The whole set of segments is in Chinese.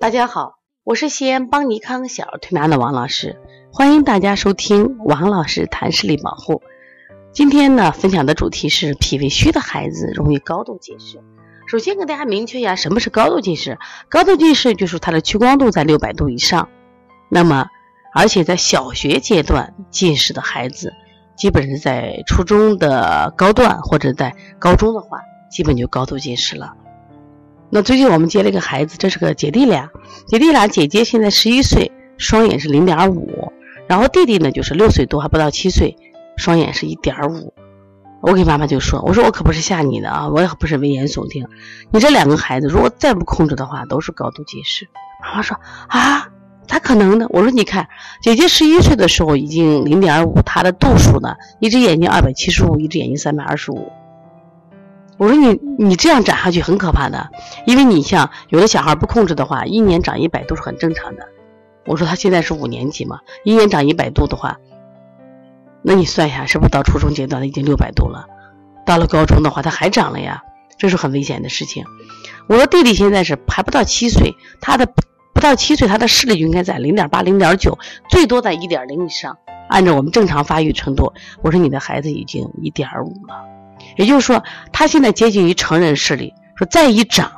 大家好，我是西安邦尼康小儿推拿的王老师，欢迎大家收听王老师谈视力保护。今天呢，分享的主题是脾胃虚的孩子容易高度近视。首先给大家明确一下，什么是高度近视？高度近视就是它的屈光度在六百度以上。那么，而且在小学阶段近视的孩子，基本是在初中的高段或者在高中的话，基本就高度近视了。那最近我们接了一个孩子，这是个姐弟俩，姐弟俩姐姐现在十一岁，双眼是零点五，然后弟弟呢就是六岁多，还不到七岁，双眼是一点五。我给妈妈就说：“我说我可不是吓你的啊，我也不是危言耸听。你这两个孩子如果再不控制的话，都是高度近视。”妈妈说：“啊，咋可能呢？”我说：“你看，姐姐十一岁的时候已经零点五，她的度数呢，一只眼睛二百七十五，一只眼睛三百二十五。”我说你你这样长下去很可怕的，因为你像有的小孩不控制的话，一年长一百度是很正常的。我说他现在是五年级嘛，一年长一百度的话，那你算一下是不是到初中阶段已经六百度了？到了高中的话，他还长了呀，这是很危险的事情。我说弟弟现在是还不到七岁，他的不到七岁，他的视力就应该在零点八、零点九，最多在一点零以上。按照我们正常发育程度，我说你的孩子已经一点五了。也就是说，他现在接近于成人视力，说再一长，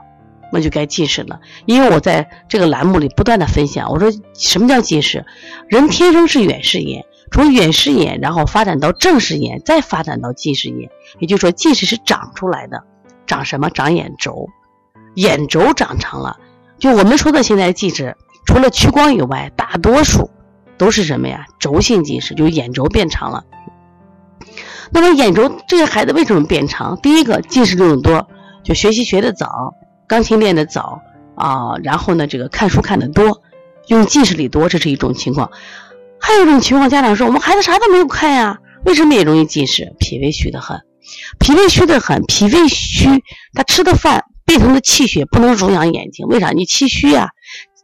那就该近视了。因为我在这个栏目里不断的分享，我说什么叫近视？人天生是远视眼，从远视眼，然后发展到正视眼，再发展到近视眼。也就是说，近视是长出来的，长什么？长眼轴，眼轴长长了。就我们说的现在近视，除了屈光以外，大多数都是什么呀？轴性近视，就眼轴变长了。那么眼轴这些孩子为什么变长？第一个近视度数多，就学习学的早，钢琴练的早啊，然后呢，这个看书看的多，用近视力多，这是一种情况。还有一种情况，家长说我们孩子啥都没有看呀，为什么也容易近视？脾胃虚的很，脾胃虚的很，脾胃虚，他吃的饭变成了气血，不能濡养眼睛，为啥？你气虚呀，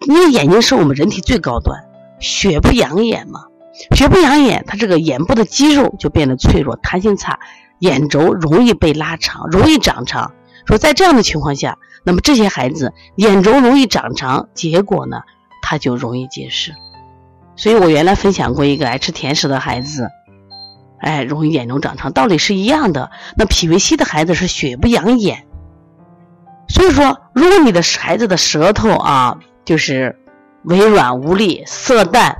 因为眼睛是我们人体最高端，血不养眼嘛。血不养眼，他这个眼部的肌肉就变得脆弱，弹性差，眼轴容易被拉长，容易长长。说在这样的情况下，那么这些孩子眼轴容易长长，结果呢，他就容易近视。所以我原来分享过一个爱吃甜食的孩子，哎，容易眼轴长长，道理是一样的。那脾胃虚的孩子是血不养眼，所以说，如果你的孩子的舌头啊，就是微软无力，色淡。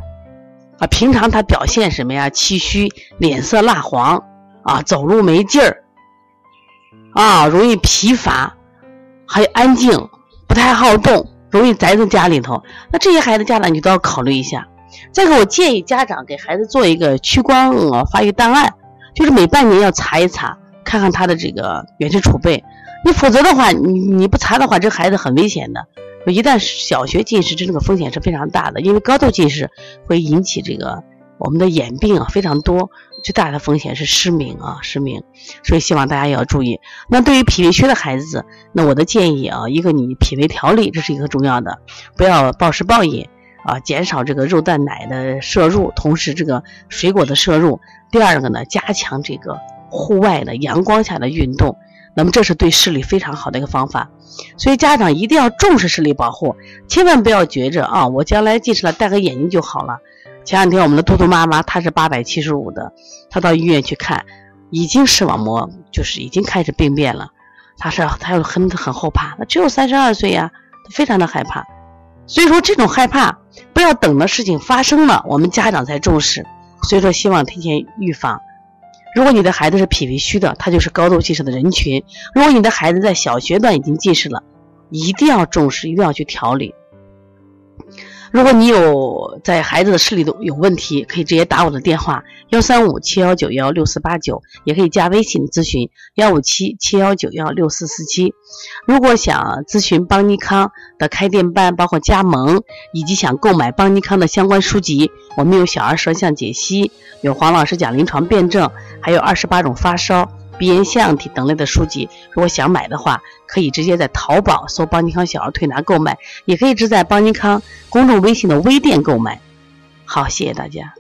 啊，平常他表现什么呀？气虚，脸色蜡黄，啊，走路没劲儿，啊，容易疲乏，还有安静，不太好动，容易宅在家里头。那这些孩子家长你都要考虑一下。再个，我建议家长给孩子做一个屈光呃发育档案，就是每半年要查一查，看看他的这个远视储备。你否则的话，你你不查的话，这孩子很危险的。一旦小学近视，这个风险是非常大的，因为高度近视会引起这个我们的眼病啊非常多，最大的风险是失明啊失明，所以希望大家也要注意。那对于脾胃虚的孩子，那我的建议啊，一个你脾胃调理这是一个重要的，不要暴食暴饮啊，减少这个肉蛋奶的摄入，同时这个水果的摄入。第二个呢，加强这个户外的阳光下的运动。那么这是对视力非常好的一个方法，所以家长一定要重视视力保护，千万不要觉着啊，我将来近视了戴个眼镜就好了。前两天我们的嘟嘟妈妈她是八百七十五的，她到医院去看，已经视网膜就是已经开始病变了，她是她又很很后怕，她只有三十二岁呀，她非常的害怕。所以说这种害怕不要等的事情发生了，我们家长才重视。所以说希望提前预防。如果你的孩子是脾胃虚的，他就是高度近视的人群。如果你的孩子在小学段已经近视了，一定要重视，一定要去调理。如果你有在孩子的视力都有问题，可以直接打我的电话幺三五七幺九幺六四八九，也可以加微信咨询幺五七七幺九幺六四四七。如果想咨询邦尼康的开店班，包括加盟，以及想购买邦尼康的相关书籍，我们有小儿舌象解析，有黄老师讲临床辩证，还有二十八种发烧。鼻炎腺样体等类的书籍，如果想买的话，可以直接在淘宝搜“邦尼康小儿推拿”购买，也可以直在邦尼康公众微信的微店购买。好，谢谢大家。